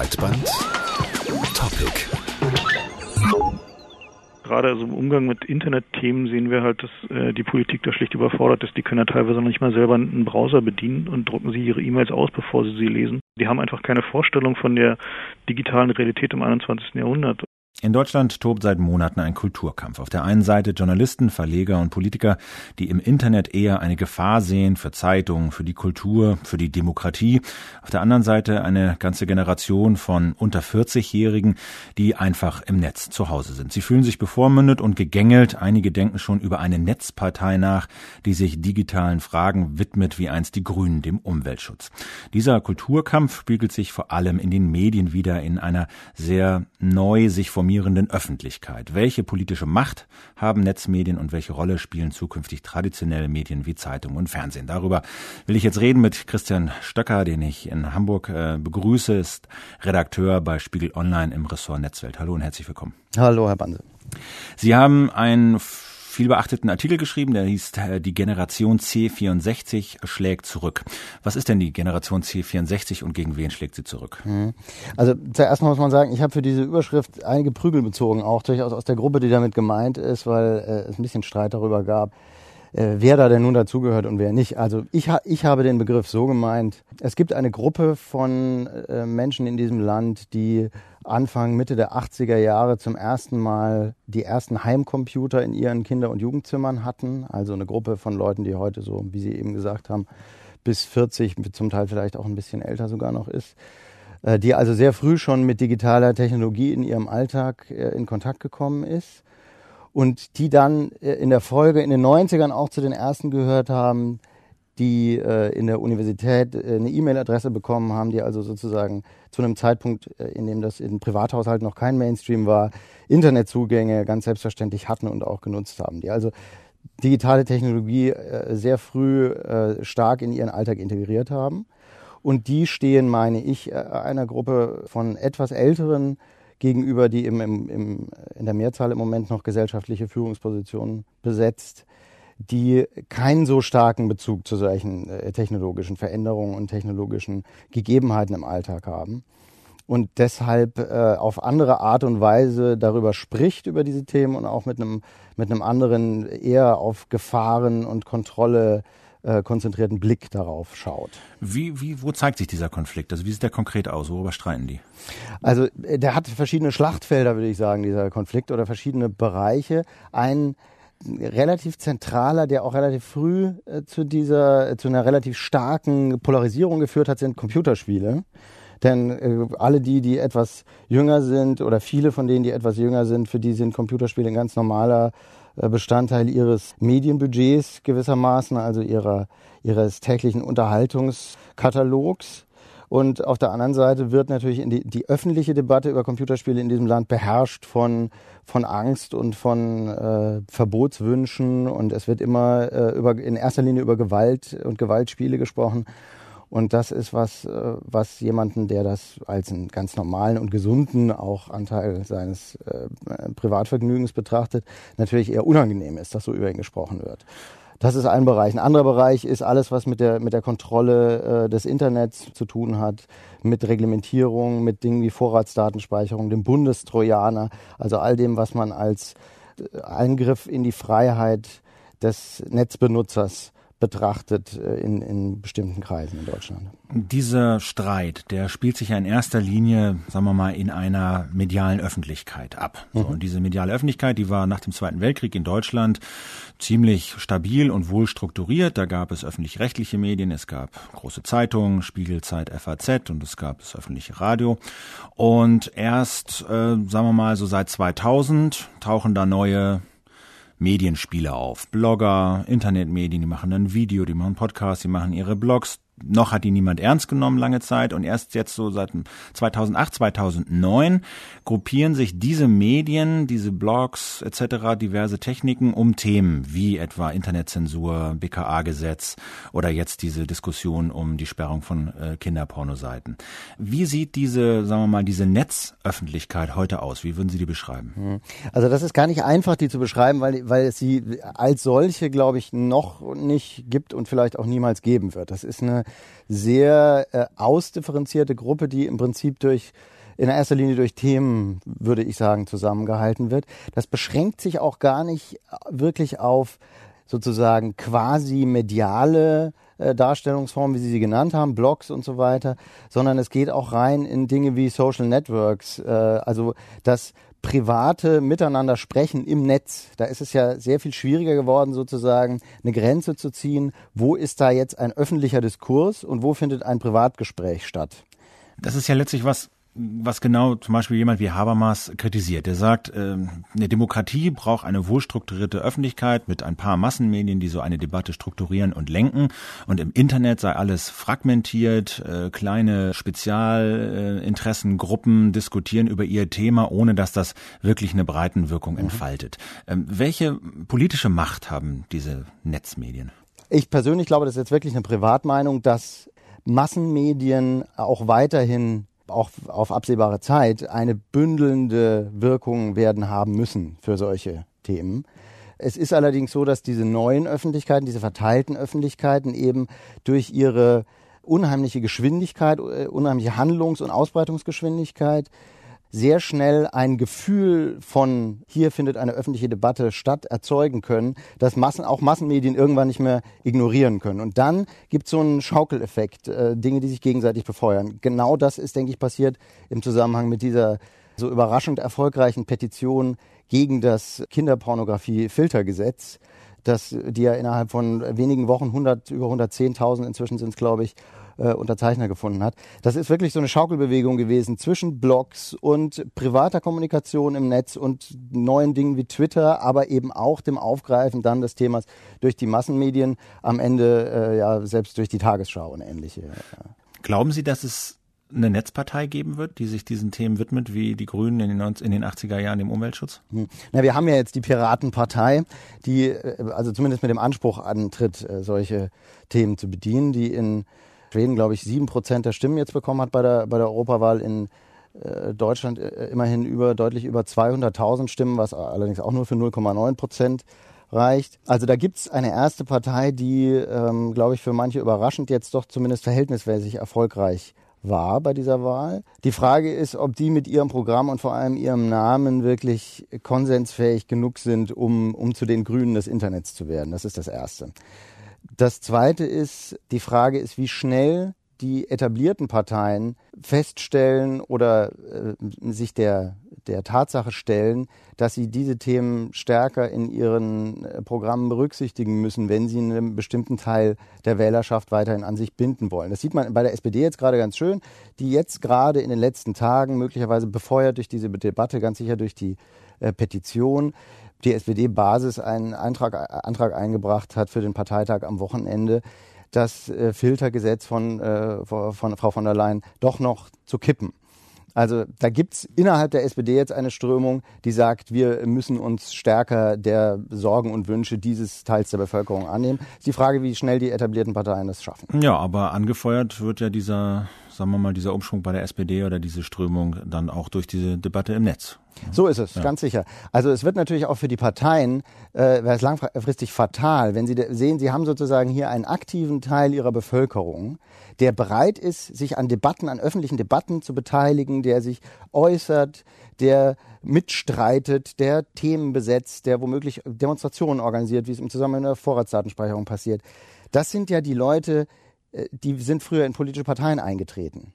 Breitband Topic gerade also im Umgang mit Internetthemen sehen wir halt, dass äh, die Politik da schlicht überfordert ist. Die können ja teilweise noch nicht mal selber einen Browser bedienen und drucken sie ihre E-Mails aus, bevor sie sie lesen. Die haben einfach keine Vorstellung von der digitalen Realität im 21. Jahrhundert. In Deutschland tobt seit Monaten ein Kulturkampf. Auf der einen Seite Journalisten, Verleger und Politiker, die im Internet eher eine Gefahr sehen für Zeitungen, für die Kultur, für die Demokratie. Auf der anderen Seite eine ganze Generation von unter 40-Jährigen, die einfach im Netz zu Hause sind. Sie fühlen sich bevormündet und gegängelt. Einige denken schon über eine Netzpartei nach, die sich digitalen Fragen widmet, wie einst die Grünen dem Umweltschutz. Dieser Kulturkampf spiegelt sich vor allem in den Medien wieder in einer sehr neu sich formierenden informierenden Öffentlichkeit. Welche politische Macht haben Netzmedien und welche Rolle spielen zukünftig traditionelle Medien wie Zeitung und Fernsehen? Darüber will ich jetzt reden mit Christian Stöcker, den ich in Hamburg äh, begrüße, ist Redakteur bei Spiegel Online im Ressort Netzwelt. Hallo und herzlich willkommen. Hallo, Herr Bande. Sie haben ein viel beachteten Artikel geschrieben, der hieß äh, Die Generation C64 schlägt zurück. Was ist denn die Generation C64 und gegen wen schlägt sie zurück? Mhm. Also zuerst muss man sagen, ich habe für diese Überschrift einige Prügel bezogen, auch durchaus aus der Gruppe, die damit gemeint ist, weil äh, es ein bisschen Streit darüber gab, äh, wer da denn nun dazugehört und wer nicht. Also ich, ha ich habe den Begriff so gemeint, es gibt eine Gruppe von äh, Menschen in diesem Land, die Anfang, Mitte der 80er Jahre zum ersten Mal die ersten Heimcomputer in ihren Kinder- und Jugendzimmern hatten. Also eine Gruppe von Leuten, die heute so, wie Sie eben gesagt haben, bis 40, zum Teil vielleicht auch ein bisschen älter sogar noch ist. Äh, die also sehr früh schon mit digitaler Technologie in ihrem Alltag äh, in Kontakt gekommen ist und die dann äh, in der Folge in den 90ern auch zu den ersten gehört haben, die äh, in der Universität äh, eine E-Mail-Adresse bekommen haben, die also sozusagen zu einem Zeitpunkt, äh, in dem das in Privathaushalten noch kein Mainstream war, Internetzugänge ganz selbstverständlich hatten und auch genutzt haben, die also digitale Technologie äh, sehr früh äh, stark in ihren Alltag integriert haben. Und die stehen, meine ich, äh, einer Gruppe von etwas älteren gegenüber, die im, im, im, in der Mehrzahl im Moment noch gesellschaftliche Führungspositionen besetzt, die keinen so starken Bezug zu solchen äh, technologischen Veränderungen und technologischen Gegebenheiten im Alltag haben und deshalb äh, auf andere Art und Weise darüber spricht über diese Themen und auch mit einem mit einem anderen eher auf Gefahren und Kontrolle äh, konzentrierten Blick darauf schaut. Wie, wie, wo zeigt sich dieser Konflikt? Also wie sieht der konkret aus? Worüber streiten die? Also äh, der hat verschiedene Schlachtfelder, würde ich sagen, dieser Konflikt oder verschiedene Bereiche. Ein relativ zentraler, der auch relativ früh äh, zu dieser, zu einer relativ starken Polarisierung geführt hat, sind Computerspiele. Denn äh, alle die, die etwas jünger sind oder viele von denen, die etwas jünger sind, für die sind Computerspiele ein ganz normaler äh, Bestandteil ihres Medienbudgets gewissermaßen, also ihrer, ihres täglichen Unterhaltungskatalogs. Und auf der anderen Seite wird natürlich die, die, öffentliche Debatte über Computerspiele in diesem Land beherrscht von, von Angst und von äh, Verbotswünschen. Und es wird immer äh, über, in erster Linie über Gewalt und Gewaltspiele gesprochen. Und das ist was, äh, was jemanden, der das als einen ganz normalen und gesunden auch Anteil seines äh, Privatvergnügens betrachtet, natürlich eher unangenehm ist, dass so über ihn gesprochen wird. Das ist ein Bereich. Ein anderer Bereich ist alles, was mit der, mit der Kontrolle äh, des Internets zu tun hat, mit Reglementierung, mit Dingen wie Vorratsdatenspeicherung, dem Bundestrojaner, also all dem, was man als äh, Eingriff in die Freiheit des Netzbenutzers betrachtet äh, in, in bestimmten Kreisen in Deutschland. Dieser Streit, der spielt sich ja in erster Linie, sagen wir mal, in einer medialen Öffentlichkeit ab. Mhm. So, und diese mediale Öffentlichkeit, die war nach dem Zweiten Weltkrieg in Deutschland ziemlich stabil und wohl strukturiert. Da gab es öffentlich-rechtliche Medien, es gab große Zeitungen, Spiegelzeit, FAZ und es gab das öffentliche Radio. Und erst, äh, sagen wir mal, so seit 2000 tauchen da neue Medienspieler auf. Blogger, Internetmedien, die machen ein Video, die machen Podcasts, die machen ihre Blogs, noch hat die niemand ernst genommen lange Zeit und erst jetzt so seit 2008, 2009 gruppieren sich diese Medien, diese Blogs etc., diverse Techniken um Themen wie etwa Internetzensur, BKA-Gesetz oder jetzt diese Diskussion um die Sperrung von äh, Kinderpornoseiten. Wie sieht diese, sagen wir mal, diese Netzöffentlichkeit heute aus? Wie würden Sie die beschreiben? Hm. Also das ist gar nicht einfach, die zu beschreiben, weil, weil es sie als solche, glaube ich, noch nicht gibt und vielleicht auch niemals geben wird. Das ist eine sehr äh, ausdifferenzierte Gruppe, die im Prinzip durch in erster Linie durch Themen, würde ich sagen, zusammengehalten wird. Das beschränkt sich auch gar nicht wirklich auf sozusagen quasi mediale äh, Darstellungsformen, wie Sie sie genannt haben, Blogs und so weiter, sondern es geht auch rein in Dinge wie Social Networks, äh, also das private Miteinander sprechen im Netz. Da ist es ja sehr viel schwieriger geworden, sozusagen eine Grenze zu ziehen. Wo ist da jetzt ein öffentlicher Diskurs und wo findet ein Privatgespräch statt? Das ist ja letztlich was, was genau zum Beispiel jemand wie Habermas kritisiert. Der sagt, äh, eine Demokratie braucht eine wohlstrukturierte Öffentlichkeit mit ein paar Massenmedien, die so eine Debatte strukturieren und lenken. Und im Internet sei alles fragmentiert, äh, kleine Spezialinteressengruppen diskutieren über ihr Thema, ohne dass das wirklich eine Breitenwirkung mhm. entfaltet. Ähm, welche politische Macht haben diese Netzmedien? Ich persönlich glaube, das ist jetzt wirklich eine Privatmeinung, dass Massenmedien auch weiterhin auch auf absehbare Zeit eine bündelnde Wirkung werden haben müssen für solche Themen. Es ist allerdings so, dass diese neuen Öffentlichkeiten, diese verteilten Öffentlichkeiten eben durch ihre unheimliche Geschwindigkeit, äh, unheimliche Handlungs- und Ausbreitungsgeschwindigkeit sehr schnell ein Gefühl von hier findet eine öffentliche Debatte statt erzeugen können, dass Massen, auch Massenmedien irgendwann nicht mehr ignorieren können. Und dann gibt es so einen Schaukeleffekt, äh, Dinge, die sich gegenseitig befeuern. Genau das ist, denke ich, passiert im Zusammenhang mit dieser so überraschend erfolgreichen Petition gegen das Kinderpornografie-Filtergesetz, das die ja innerhalb von wenigen Wochen 100, über 110.000 inzwischen sind glaube ich, äh, Unterzeichner gefunden hat. Das ist wirklich so eine Schaukelbewegung gewesen zwischen Blogs und privater Kommunikation im Netz und neuen Dingen wie Twitter, aber eben auch dem Aufgreifen dann des Themas durch die Massenmedien, am Ende äh, ja selbst durch die Tagesschau und ähnliche. Glauben Sie, dass es eine Netzpartei geben wird, die sich diesen Themen widmet, wie die Grünen in den, 90, in den 80er Jahren dem Umweltschutz? Hm. Na, wir haben ja jetzt die Piratenpartei, die äh, also zumindest mit dem Anspruch antritt, äh, solche Themen zu bedienen, die in Schweden, glaube ich, sieben Prozent der Stimmen jetzt bekommen hat bei der, bei der Europawahl in äh, Deutschland äh, immerhin über deutlich über 200.000 Stimmen, was allerdings auch nur für 0,9 Prozent reicht. Also da gibt's eine erste Partei, die, ähm, glaube ich, für manche überraschend jetzt doch zumindest verhältnismäßig erfolgreich war bei dieser Wahl. Die Frage ist, ob die mit ihrem Programm und vor allem ihrem Namen wirklich konsensfähig genug sind, um, um zu den Grünen des Internets zu werden. Das ist das Erste. Das Zweite ist, die Frage ist, wie schnell die etablierten Parteien feststellen oder äh, sich der, der Tatsache stellen, dass sie diese Themen stärker in ihren äh, Programmen berücksichtigen müssen, wenn sie einen bestimmten Teil der Wählerschaft weiterhin an sich binden wollen. Das sieht man bei der SPD jetzt gerade ganz schön, die jetzt gerade in den letzten Tagen möglicherweise befeuert durch diese Debatte, ganz sicher durch die äh, Petition, die SPD-Basis einen Antrag, Antrag eingebracht hat für den Parteitag am Wochenende, das äh, Filtergesetz von, äh, von Frau von der Leyen doch noch zu kippen. Also da gibt's innerhalb der SPD jetzt eine Strömung, die sagt, wir müssen uns stärker der Sorgen und Wünsche dieses Teils der Bevölkerung annehmen. Ist die Frage, wie schnell die etablierten Parteien das schaffen. Ja, aber angefeuert wird ja dieser, sagen wir mal, dieser Umschwung bei der SPD oder diese Strömung dann auch durch diese Debatte im Netz. So ist es, ja. ganz sicher. Also es wird natürlich auch für die Parteien, äh, wäre es langfristig fatal, wenn sie sehen, sie haben sozusagen hier einen aktiven Teil ihrer Bevölkerung, der bereit ist, sich an Debatten, an öffentlichen Debatten zu beteiligen, der sich äußert, der mitstreitet, der Themen besetzt, der womöglich Demonstrationen organisiert, wie es im Zusammenhang mit der Vorratsdatenspeicherung passiert. Das sind ja die Leute, äh, die sind früher in politische Parteien eingetreten.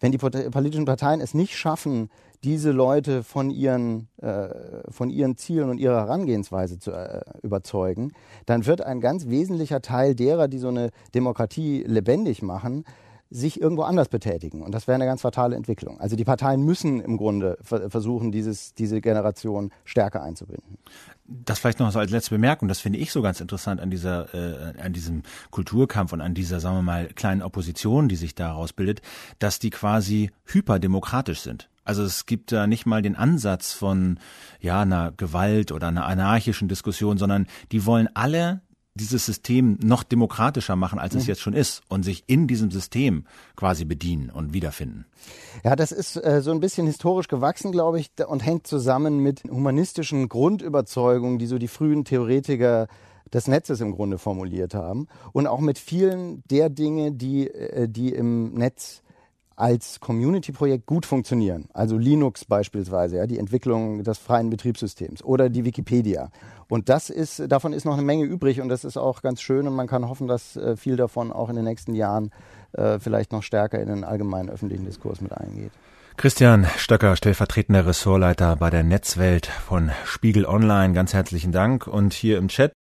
Wenn die politischen Parteien es nicht schaffen, diese Leute von ihren, äh, von ihren Zielen und ihrer Herangehensweise zu äh, überzeugen, dann wird ein ganz wesentlicher Teil derer, die so eine Demokratie lebendig machen, sich irgendwo anders betätigen. Und das wäre eine ganz fatale Entwicklung. Also die Parteien müssen im Grunde versuchen, dieses, diese Generation stärker einzubinden. Das vielleicht noch als letzte Bemerkung, das finde ich so ganz interessant an dieser, äh, an diesem Kulturkampf und an dieser, sagen wir mal, kleinen Opposition, die sich daraus bildet, dass die quasi hyperdemokratisch sind. Also es gibt da nicht mal den Ansatz von ja einer Gewalt oder einer anarchischen Diskussion, sondern die wollen alle dieses System noch demokratischer machen, als es mhm. jetzt schon ist und sich in diesem System quasi bedienen und wiederfinden. Ja, das ist äh, so ein bisschen historisch gewachsen, glaube ich, und hängt zusammen mit humanistischen Grundüberzeugungen, die so die frühen Theoretiker des Netzes im Grunde formuliert haben und auch mit vielen der Dinge, die, äh, die im Netz als Community-Projekt gut funktionieren. Also Linux beispielsweise, ja, die Entwicklung des freien Betriebssystems oder die Wikipedia. Und das ist, davon ist noch eine Menge übrig und das ist auch ganz schön und man kann hoffen, dass äh, viel davon auch in den nächsten Jahren äh, vielleicht noch stärker in den allgemeinen öffentlichen Diskurs mit eingeht. Christian Stöcker, stellvertretender Ressortleiter bei der Netzwelt von Spiegel Online, ganz herzlichen Dank. Und hier im Chat